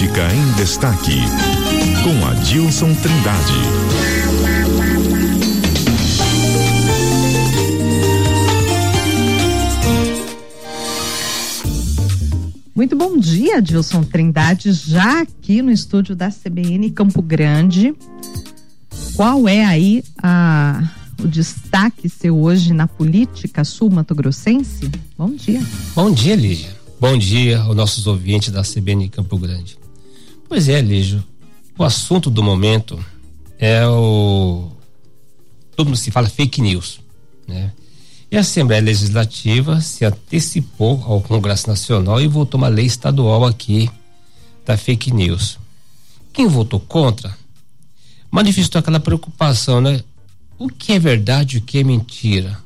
Política em Destaque, com Adilson Trindade. Muito bom dia, Adilson Trindade, já aqui no estúdio da CBN Campo Grande. Qual é aí a, o destaque seu hoje na política sul-mato-grossense? Bom dia. Bom dia, Lígia. Bom dia aos nossos ouvintes da CBN Campo Grande. Pois é, Lígia, o assunto do momento é o. Todo mundo se fala fake news, né? E a Assembleia Legislativa se antecipou ao Congresso Nacional e votou uma lei estadual aqui da fake news. Quem votou contra manifestou aquela preocupação, né? O que é verdade e o que é mentira?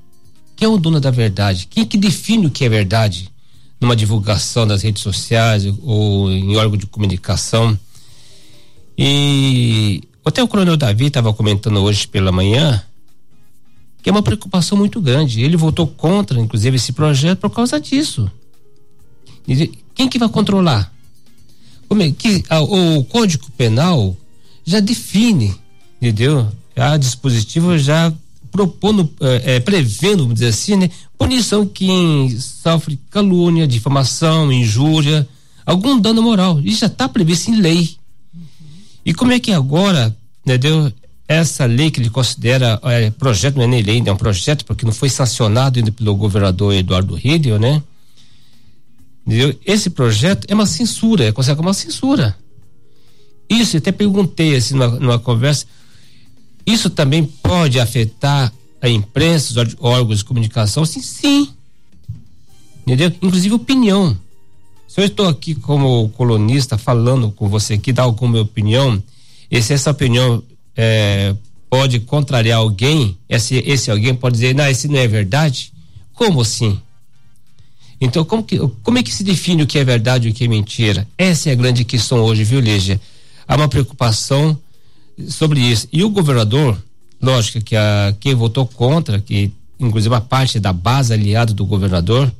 Quem é o dono da verdade? Quem que define o que é verdade? Numa divulgação das redes sociais ou em órgão de comunicação. E até o Coronel Davi estava comentando hoje pela manhã que é uma preocupação muito grande. Ele votou contra, inclusive, esse projeto por causa disso. Quem que vai controlar? É que a, o Código Penal já define, entendeu? A dispositivo já propondo, é, é, prevendo, vamos dizer assim, né, punição quem sofre calúnia, difamação, injúria, algum dano moral. Isso já está previsto em lei. E como é que agora, entendeu? Essa lei que ele considera é, projeto, não é nem lei, é um projeto, porque não foi sancionado ainda pelo governador Eduardo Riedel, né? Entendeu? Esse projeto é uma censura, é considerado uma censura. Isso, até perguntei assim numa, numa conversa, isso também pode afetar a imprensa, os órgãos de comunicação? Sim, sim. Entendeu? Inclusive opinião. Se eu estou aqui como colunista falando com você aqui, dar alguma opinião, e se essa opinião é, pode contrariar alguém, esse, esse alguém pode dizer, não, esse não é verdade? Como assim? Então, como, que, como é que se define o que é verdade e o que é mentira? Essa é a grande questão hoje, viu, Lígia? Há uma preocupação sobre isso. E o governador, lógico que a, quem votou contra, que inclusive a parte da base aliada do governador,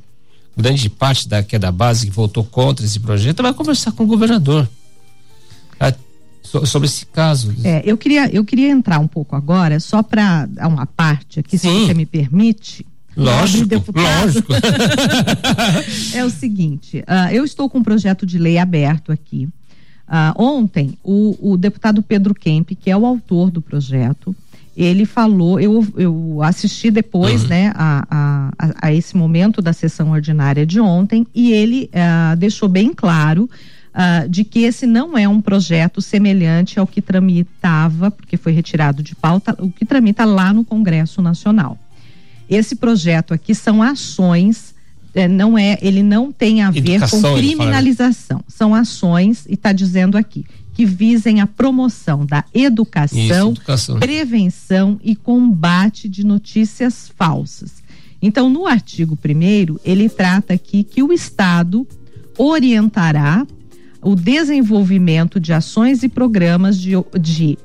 grande parte da que é da base que votou contra esse projeto, vai conversar com o governador a, so, sobre esse caso. É, eu queria eu queria entrar um pouco agora só para dar uma parte aqui, Sim. se você me permite. Lógico, lógico. é o seguinte, uh, eu estou com um projeto de lei aberto aqui ah, ontem, o, o deputado Pedro Kemp, que é o autor do projeto, ele falou, eu, eu assisti depois, uhum. né, a, a, a, esse momento da sessão ordinária de ontem, e ele ah, deixou bem claro ah, de que esse não é um projeto semelhante ao que tramitava, porque foi retirado de pauta, o que tramita lá no Congresso Nacional. Esse projeto aqui são ações é, não é, ele não tem a ver Educação, com criminalização. São ações, e está dizendo aqui, que visem a promoção da educação, Isso, educação, prevenção e combate de notícias falsas. Então, no artigo 1 ele trata aqui que o Estado orientará o desenvolvimento de ações e programas de, de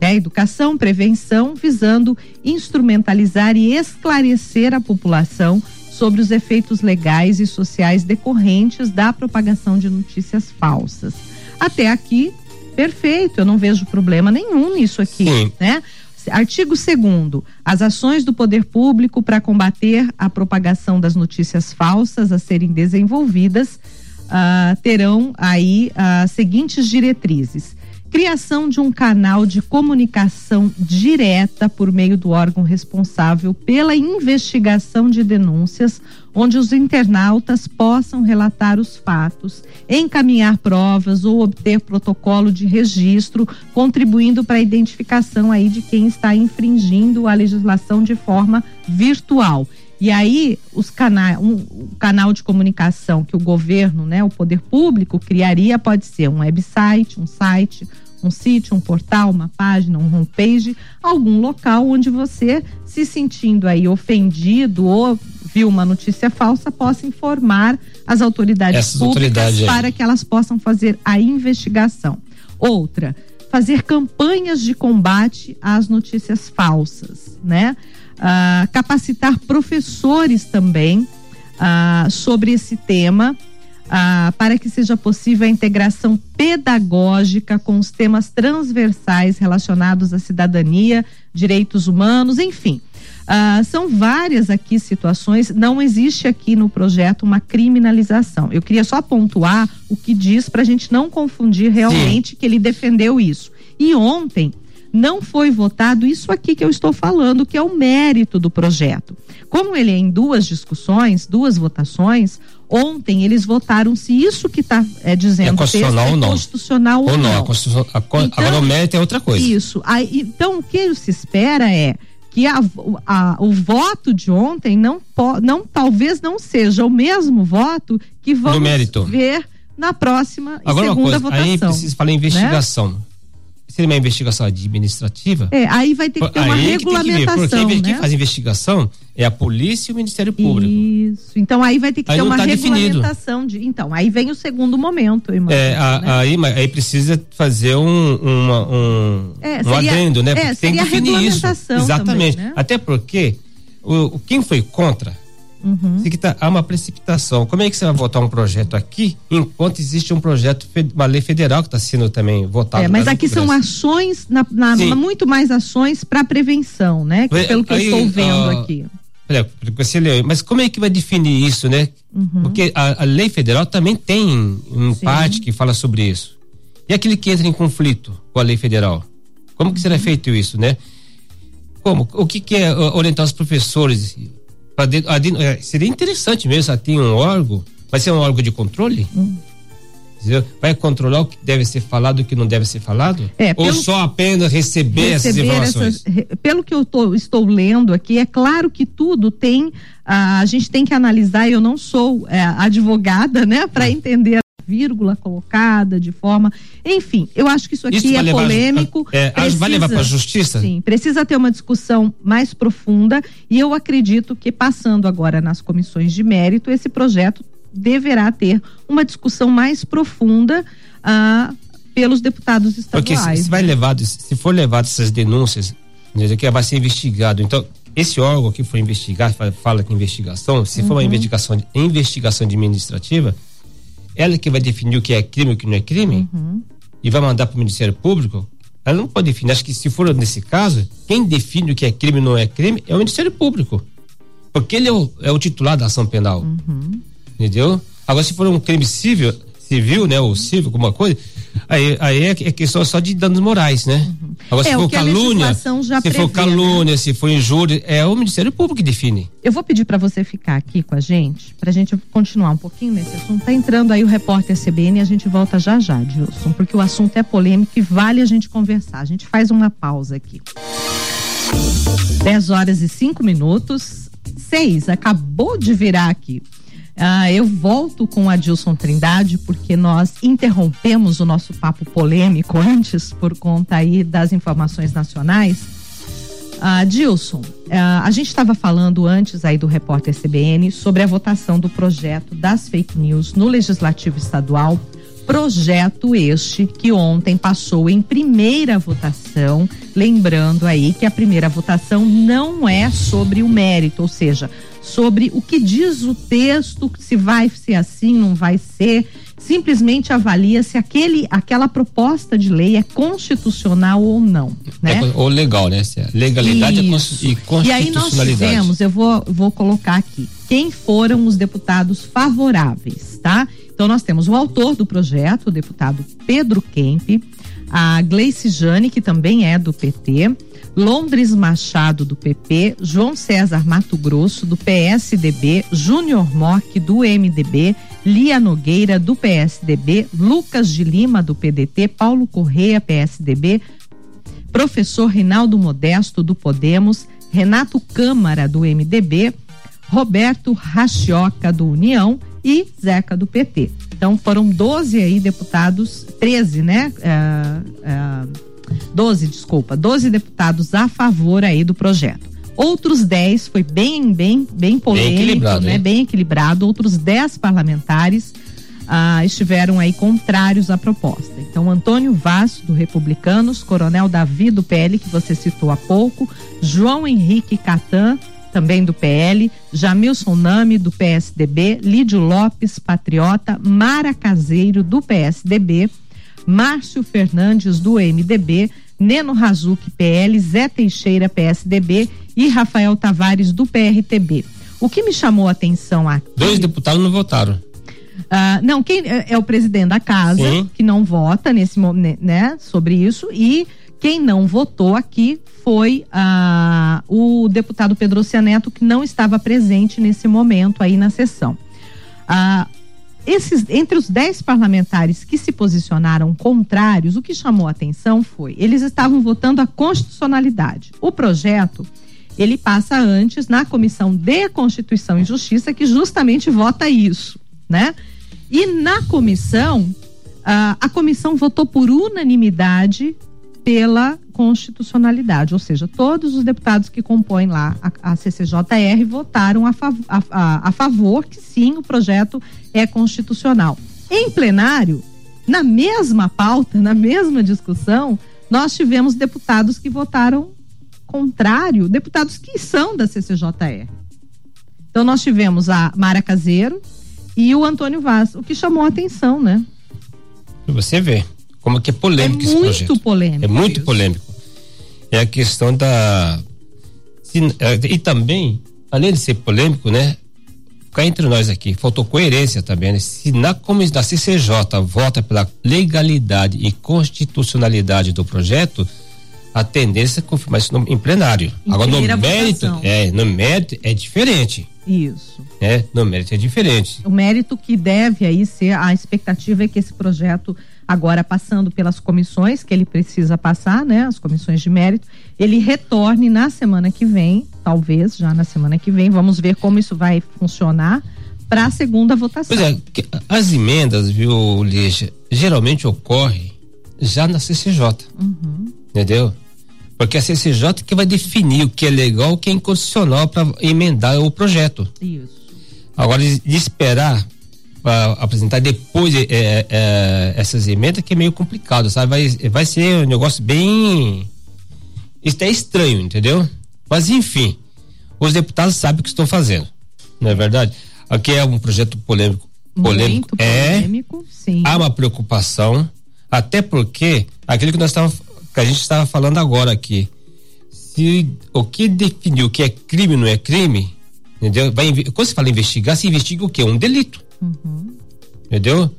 né, educação, prevenção, visando instrumentalizar e esclarecer a população sobre os efeitos legais e sociais decorrentes da propagação de notícias falsas. Até aqui, perfeito, eu não vejo problema nenhum nisso aqui, Sim. né? Artigo 2 As ações do poder público para combater a propagação das notícias falsas a serem desenvolvidas uh, terão aí as uh, seguintes diretrizes criação de um canal de comunicação direta por meio do órgão responsável pela investigação de denúncias, onde os internautas possam relatar os fatos, encaminhar provas ou obter protocolo de registro, contribuindo para a identificação aí de quem está infringindo a legislação de forma virtual. E aí, os canais, um, o canal de comunicação que o governo, né, o poder público criaria pode ser um website, um site, um sítio, um portal, uma página, um homepage, algum local onde você se sentindo aí ofendido ou viu uma notícia falsa possa informar as autoridades Essas públicas autoridades para que elas possam fazer a investigação. Outra, fazer campanhas de combate às notícias falsas, né? Capacitar professores também sobre esse tema, ah, para que seja possível a integração pedagógica com os temas transversais relacionados à cidadania, direitos humanos, enfim. Ah, são várias aqui situações, não existe aqui no projeto uma criminalização. Eu queria só pontuar o que diz para a gente não confundir realmente Sim. que ele defendeu isso. E ontem não foi votado isso aqui que eu estou falando, que é o mérito do projeto. Como ele é em duas discussões, duas votações, ontem eles votaram se isso que está é, dizendo é constitucional é ou não. constitucional ou, ou não. A então, agora o mérito é outra coisa. Isso. Aí, então o que se espera é que a, a, o voto de ontem não, não talvez não seja o mesmo voto que vamos ver na próxima Agora segunda uma coisa, votação. Aí precisa falar investigação. Né? Seria uma investigação administrativa? É, aí vai ter que ter aí uma regulamentação. Que ver, porque né? quem faz investigação é a polícia e o Ministério Público. Isso. Então aí vai ter que aí ter uma tá regulamentação definido. de. Então, aí vem o segundo momento, irmão. É, a, né? aí, aí precisa fazer um, uma, um, é, seria, um adendo, né? É, tem que definir isso. Exatamente. Também, né? Até porque o, quem foi contra Uhum. tá, há uma precipitação. Como é que você vai votar um projeto aqui enquanto existe um projeto, uma lei federal que está sendo também votada? É, mas aqui são ações, na, na, muito mais ações para prevenção, né? Que, pelo que Aí, eu estou vendo uh, aqui. Mas como é que vai definir isso, né? Uhum. Porque a, a, lei federal também tem um Sim. parte que fala sobre isso. E aquele que entra em conflito com a lei federal? Como que será uhum. feito isso, né? Como? O que, que é orientar os professores? É, seria interessante mesmo, ter um órgão, vai ser um órgão de controle? Hum. Vai controlar o que deve ser falado e o que não deve ser falado? É, Ou só apenas receber, receber essas informações? Essas, pelo que eu tô, estou lendo aqui, é claro que tudo tem. a gente tem que analisar, eu não sou é, advogada, né, para hum. entender vírgula colocada de forma. Enfim, eu acho que isso aqui isso é polêmico. É, precisa, vai levar para a justiça? Sim, precisa ter uma discussão mais profunda e eu acredito que passando agora nas comissões de mérito, esse projeto deverá ter uma discussão mais profunda ah, pelos deputados estaduais. Porque se, se vai né? levado, se for levado essas denúncias, que vai ser investigado. Então, esse órgão que foi investigar, fala que investigação, se uhum. for uma investigação, investigação administrativa, ela que vai definir o que é crime e o que não é crime uhum. e vai mandar para o Ministério Público, ela não pode definir. Acho que se for nesse caso, quem define o que é crime e não é crime é o Ministério Público. Porque ele é o, é o titular da ação penal. Uhum. Entendeu? Agora, se for um crime civil, civil, né, ou civil, alguma coisa, aí, aí é, é questão só de danos morais, né? Uhum. Agora, é, se for calúnia, se prevê, for calúnia, né? se for injúria, é o Ministério Público que define. Eu vou pedir para você ficar aqui com a gente, para a gente continuar um pouquinho nesse assunto. Tá entrando aí o repórter CBN e a gente volta já já, Dilson, porque o assunto é polêmico e vale a gente conversar. A gente faz uma pausa aqui. 10 horas e 5 minutos. Seis, acabou de virar aqui. Ah, eu volto com a Dilson Trindade porque nós interrompemos o nosso papo polêmico antes por conta aí das informações nacionais. Ah, Dilson, ah, a gente estava falando antes aí do repórter CBN sobre a votação do projeto das fake news no Legislativo Estadual. Projeto este que ontem passou em primeira votação. Lembrando aí que a primeira votação não é sobre o mérito, ou seja, sobre o que diz o texto, se vai ser assim, não vai ser. Simplesmente avalia se aquele, aquela proposta de lei é constitucional ou não. Né? É, ou legal, né? Se é legalidade Isso. e constitucionalidade. E aí nós tivemos, eu vou, vou colocar aqui, quem foram os deputados favoráveis, tá? Então nós temos o autor do projeto, o deputado Pedro Kemp, a Gleice Jane, que também é do PT, Londres Machado, do PP, João César Mato Grosso, do PSDB, Júnior Mock, do MDB, Lia Nogueira, do PSDB, Lucas de Lima, do PDT, Paulo Correia, PSDB, professor Rinaldo Modesto, do Podemos, Renato Câmara, do MDB, Roberto Rachioca, do União e Zeca, do PT. Então foram 12 aí deputados, 13, né? É, é, 12, desculpa, 12 deputados a favor aí do projeto. Outros 10 foi bem, bem, bem polêmico, bem né? Hein? Bem equilibrado. Outros 10 parlamentares ah, estiveram aí contrários à proposta. Então, Antônio Vaz, do Republicanos, Coronel Davi, do PL, que você citou há pouco, João Henrique Catan, também do PL, Jamilson Nami, do PSDB, Lídio Lopes, Patriota, Mara Caseiro, do PSDB, Márcio Fernandes, do MDB, Neno Razuc, PL, Zé Teixeira, PSDB e Rafael Tavares, do PRTB. O que me chamou a atenção aqui. Dois deputados não votaram. Uh, não, quem é, é, o presidente da casa Sim. que não vota nesse momento, né, sobre isso e quem não votou aqui foi uh, o deputado Pedro Cianeto que não estava presente nesse momento aí na sessão. Uh, esses, entre os dez parlamentares que se posicionaram contrários, o que chamou a atenção foi eles estavam votando a constitucionalidade. O projeto ele passa antes na comissão de Constituição e Justiça que justamente vota isso né? E na comissão, a, a comissão votou por unanimidade pela constitucionalidade, ou seja, todos os deputados que compõem lá a, a CCJR votaram a, fav a, a, favor que sim, o projeto é constitucional. Em plenário, na mesma pauta, na mesma discussão, nós tivemos deputados que votaram contrário, deputados que são da CCJR. Então nós tivemos a Mara Caseiro, e o Antônio Vaz, o que chamou a atenção, né? Você vê como que é polêmico é esse projeto. É muito polêmico. É muito isso. polêmico. É a questão da é, e também, além de ser polêmico, né? Ficar entre nós aqui, faltou coerência também, né? Se na comissão da CCJ vota pela legalidade e constitucionalidade do projeto, a tendência é confirmar isso no, em plenário. Em Agora no mérito, é, no mérito é diferente. Isso. É, no mérito é diferente. O mérito que deve aí ser, a expectativa é que esse projeto, agora passando pelas comissões que ele precisa passar, né, as comissões de mérito, ele retorne na semana que vem, talvez já na semana que vem, vamos ver como isso vai funcionar para a segunda votação. Pois é, as emendas, viu, Lígia, geralmente ocorre já na CCJ. Uhum. Entendeu? Porque a CCJ que vai definir o que é legal, o que é inconstitucional para emendar o projeto. Isso. Agora, de esperar para apresentar depois é, é, essas emendas que é meio complicado, sabe? Vai, vai ser um negócio bem. Isso é estranho, entendeu? Mas enfim, os deputados sabem o que estão fazendo, não é verdade? Aqui é um projeto polêmico. Polêmico, Muito polêmico é, sim. Há uma preocupação, até porque aquilo que nós estávamos que a gente estava falando agora aqui. Se o que definiu o que é crime não é crime, entendeu? Vai, quando se fala investigar, se investiga o quê? Um delito. Uhum. Entendeu?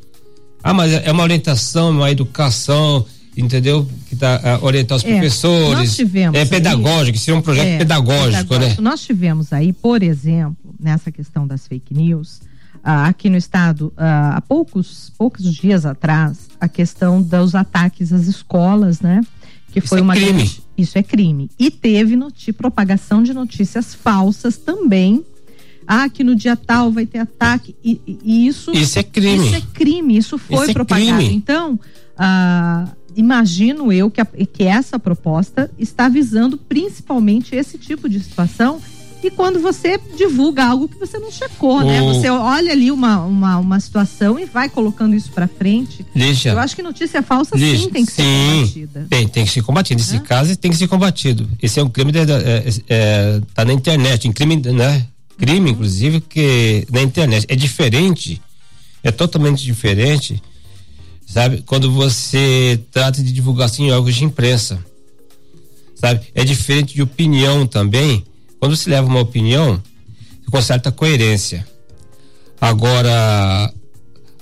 Ah, mas é uma orientação, uma educação, entendeu? Que tá uh, orientar os é, professores. Nós tivemos é pedagógico, aí, seria um projeto é, pedagógico, pedagógico, né? Nós tivemos aí, por exemplo, nessa questão das fake news, uh, aqui no estado, uh, há poucos, poucos dias atrás, a questão dos ataques às escolas, né? Que foi isso é uma é crime. Grande, isso é crime. E teve noti, propagação de notícias falsas também. Ah, que no dia tal vai ter ataque. E, e isso. Isso é crime. Isso é crime. Isso foi isso é propagado. É então, ah, imagino eu que, a, que essa proposta está visando principalmente esse tipo de situação e quando você divulga algo que você não checou, né? Você olha ali uma, uma, uma situação e vai colocando isso para frente. Deixa. Eu acho que notícia falsa Deixa. sim tem que sim, ser combatida. Tem, tem que ser combatido. Nesse é? caso, tem que ser combatido. Esse é um crime, de, é, é, tá na internet, em crime, né? Crime, uhum. inclusive, que na internet. É diferente, é totalmente diferente, sabe? Quando você trata de divulgação em órgãos de imprensa, sabe? É diferente de opinião também, quando se leva uma opinião, com certa coerência. Agora,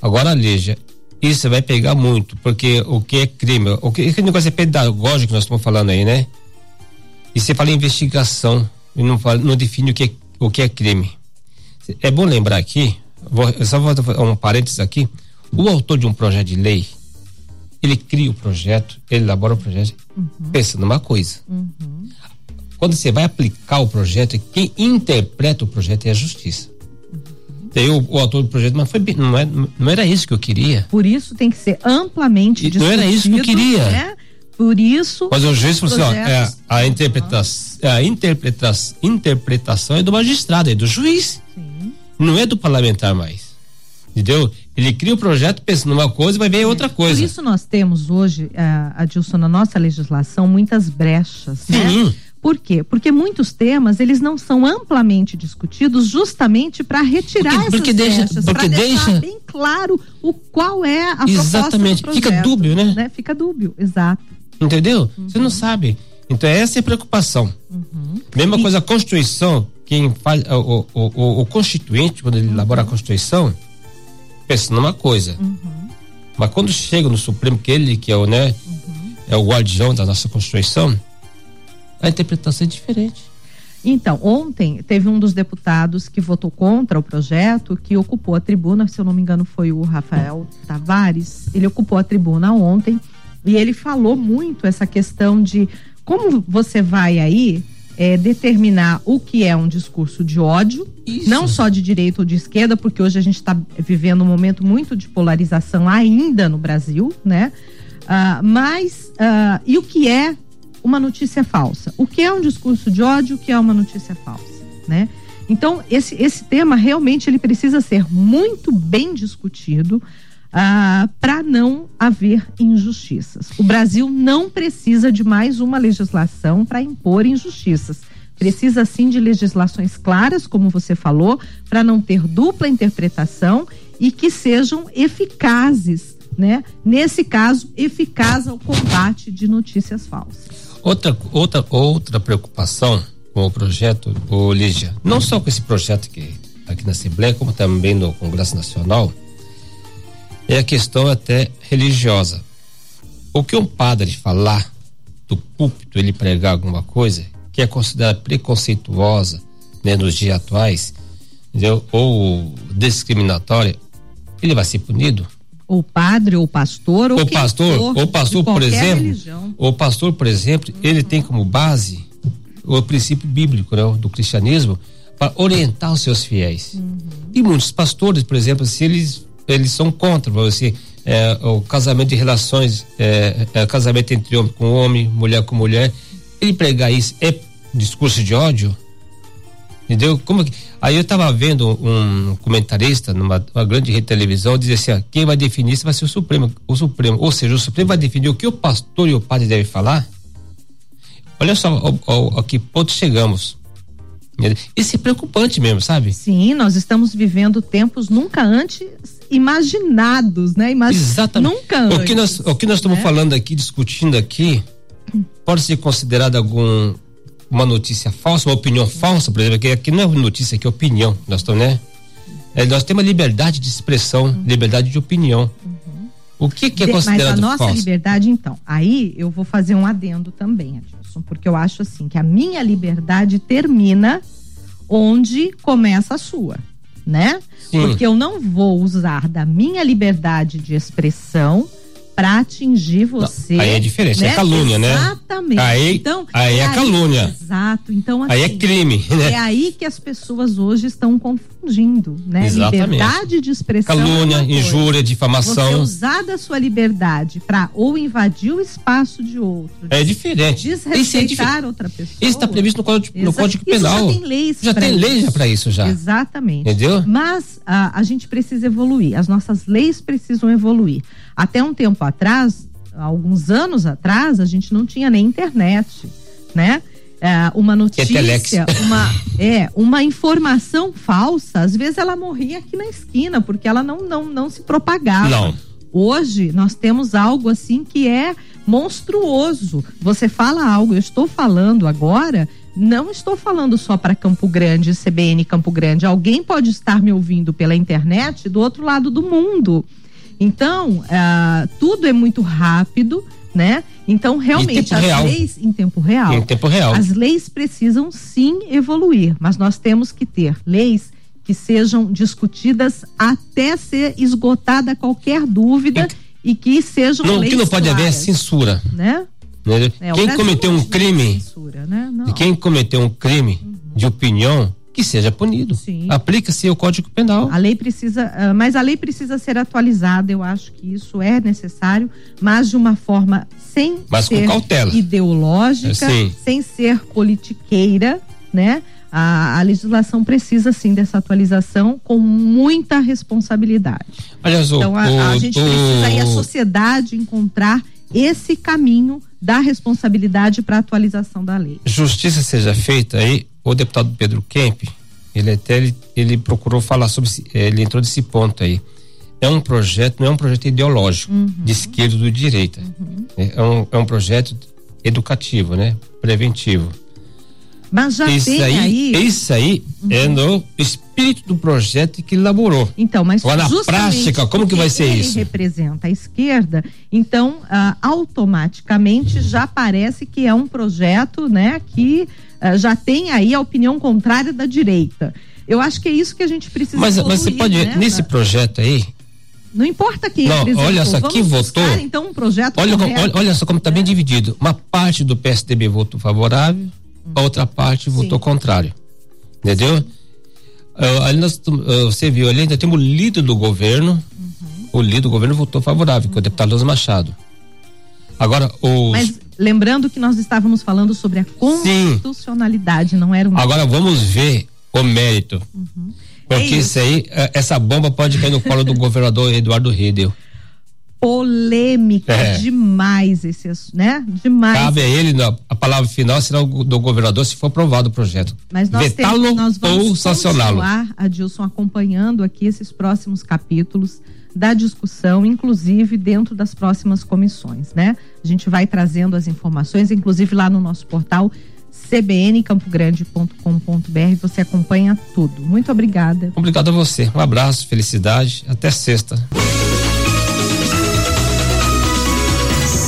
agora, Lígia, isso vai pegar muito, porque o que é crime, o que, esse negócio é pedagógico que nós estamos falando aí, né? E você fala em investigação e não, fala, não define o que, é, o que é crime. É bom lembrar aqui, vou, só vou fazer um parênteses aqui, o autor de um projeto de lei, ele cria o projeto, ele elabora o projeto, uhum. pensa numa coisa. Uhum. Quando você vai aplicar o projeto, quem interpreta o projeto é a justiça. Daí o, o autor do projeto, mas foi, não, é, não era isso que eu queria. Por isso tem que ser amplamente discutido. Não era isso que eu queria. Né? Por isso. Mas o juiz falou assim: ó, é, a, interpretação, é, a interpretação, interpretação é do magistrado, é do juiz. Sim. Não é do parlamentar mais. Entendeu? Ele cria o projeto pensando numa coisa e vai ver é. outra coisa. Por isso nós temos hoje, uh, Adilson, na nossa legislação, muitas brechas. Né? Sim. Né? Por quê? Porque muitos temas eles não são amplamente discutidos justamente para retirar porque, porque deixa, porque deixa bem claro o qual é a Exatamente. proposta do Fica dúbio, né? né? Fica dúbio, exato. Entendeu? Uhum. Você não sabe. Então essa é a preocupação. Uhum. Mesma e... coisa a Constituição, quem faz o, o, o, o constituinte quando ele uhum. elabora a Constituição pensa numa coisa. Uhum. Mas quando chega no Supremo que ele que é o né uhum. é o guardião da nossa Constituição a interpretação é diferente. Então, ontem teve um dos deputados que votou contra o projeto, que ocupou a tribuna, se eu não me engano foi o Rafael Tavares, ele ocupou a tribuna ontem e ele falou muito essa questão de como você vai aí é, determinar o que é um discurso de ódio, Isso. não só de direita ou de esquerda, porque hoje a gente está vivendo um momento muito de polarização ainda no Brasil, né? Uh, mas uh, e o que é uma notícia falsa. O que é um discurso de ódio, o que é uma notícia falsa, né? Então, esse, esse tema realmente ele precisa ser muito bem discutido ah, para não haver injustiças. O Brasil não precisa de mais uma legislação para impor injustiças. Precisa sim de legislações claras, como você falou, para não ter dupla interpretação e que sejam eficazes, né? Nesse caso, eficaz ao combate de notícias falsas. Outra, outra, outra preocupação com o projeto, o Lígia, não só com esse projeto aqui na Assembleia, como também no Congresso Nacional, é a questão até religiosa. O que um padre falar do púlpito, ele pregar alguma coisa que é considerada preconceituosa né, nos dias atuais, entendeu? ou discriminatória, ele vai ser punido? O padre ou pastor ou o pastor for, o pastor por exemplo religião. o pastor por exemplo ele tem como base o princípio bíblico né, do cristianismo para orientar os seus fiéis uhum. e muitos pastores por exemplo se eles eles são contra você é, o casamento de relações é, é, casamento entre homem com homem mulher com mulher ele pregar isso é discurso de ódio entendeu como que Aí eu estava vendo um comentarista numa grande rede de televisão dizer assim: ó, quem vai definir isso vai ser o Supremo, o Supremo, ou seja, o Supremo vai definir o que o pastor e o padre devem falar. Olha só ao, ao, ao que ponto chegamos. Isso é preocupante mesmo, sabe? Sim, nós estamos vivendo tempos nunca antes imaginados, né? Imag... Exatamente. Nunca antes. O que nós, o que nós estamos né? falando aqui, discutindo aqui, pode ser considerado algum uma notícia falsa, uma opinião falsa, por exemplo, que aqui não é notícia, aqui é opinião. Nós estamos, né? É, nós temos liberdade de expressão, uhum. liberdade de opinião. Uhum. O que, que é considerado Mas a nossa falso? liberdade, então, aí eu vou fazer um adendo também, Adilson, porque eu acho assim que a minha liberdade termina onde começa a sua, né? Sim. Porque eu não vou usar da minha liberdade de expressão para atingir você. Não, aí é diferente, é né? é calúnia, né? Exatamente. Aí, então, aí é, é calúnia. exato. Então, assim, aí é assim, crime. Né? É aí que as pessoas hoje estão confundindo, né? Exatamente. Liberdade de expressão. É calúnia, injúria, difamação. Você usar da sua liberdade para ou invadir o espaço de outro. É diferente. Desrespeitar é outra pessoa. Isso está previsto no Código, no código Penal. já tem leis. Já tem lei já para isso já. Exatamente. Entendeu? Mas a, a gente precisa evoluir. As nossas leis precisam evoluir. Até um tempo atrás, alguns anos atrás, a gente não tinha nem internet, né? É, uma notícia, uma, é, uma informação falsa, às vezes ela morria aqui na esquina, porque ela não, não, não se propagava. Não. Hoje nós temos algo assim que é monstruoso. Você fala algo, eu estou falando agora, não estou falando só para Campo Grande, CBN Campo Grande. Alguém pode estar me ouvindo pela internet do outro lado do mundo. Então, uh, tudo é muito rápido, né? Então, realmente, as real. leis em tempo real. Em tempo real. As leis precisam sim evoluir, mas nós temos que ter leis que sejam discutidas até ser esgotada qualquer dúvida e, e que sejam não, leis que não pode claras, haver censura, né? né? É, quem cometeu um crime, censura, né? quem cometeu um crime uhum. de opinião que seja punido. Aplica-se o Código Penal. A lei precisa, uh, mas a lei precisa ser atualizada. Eu acho que isso é necessário, mas de uma forma sem mas ser ideológica, é, sem ser politiqueira, né? A, a, legislação precisa sim dessa atualização com muita responsabilidade. Aliás, então a, o, a gente o, precisa aí a sociedade encontrar esse caminho da responsabilidade para atualização da lei. Justiça seja feita aí, o deputado Pedro Kemp, ele até ele, ele procurou falar sobre, ele entrou nesse ponto aí. É um projeto, não é um projeto ideológico, uhum. de esquerda ou de direita. Uhum. É, um, é um projeto educativo, né? Preventivo. Mas já isso tem aí, aí. Isso aí uhum. é no espírito do projeto que elaborou. Então, mas Agora, na prática, como que vai ser ele isso? Ele representa a esquerda, então ah, automaticamente já parece que é um projeto, né, que ah, já tem aí a opinião contrária da direita. Eu acho que é isso que a gente precisa. Mas, mas você pode né, nesse projeto aí, não importa quem não, apresentou. Olha só, Vamos quem votou. Então um projeto olha, olha, olha, só como está é. bem dividido. Uma parte do PSDB votou favorável, a outra parte votou Sim. contrário. Entendeu? Uh, ali nós, uh, você viu ali, ainda temos o líder do governo. Uhum. O líder do governo votou favorável, uhum. que é o deputado Luz Machado. Agora, os. Mas lembrando que nós estávamos falando sobre a constitucionalidade, Sim. não era um. Agora vamos ver o mérito. Uhum. Porque é isso. isso aí, é, essa bomba pode cair no colo do governador Eduardo Riedel polêmica é. demais esse né? Demais. Cabe a ele a palavra final será do governador se for aprovado o projeto. Mas nós, temos, nós vamos sancioná-lo. Adilson acompanhando aqui esses próximos capítulos da discussão inclusive dentro das próximas comissões né? A gente vai trazendo as informações inclusive lá no nosso portal cbncampogrande.com.br você acompanha tudo. Muito obrigada. Obrigado a você um abraço felicidade até sexta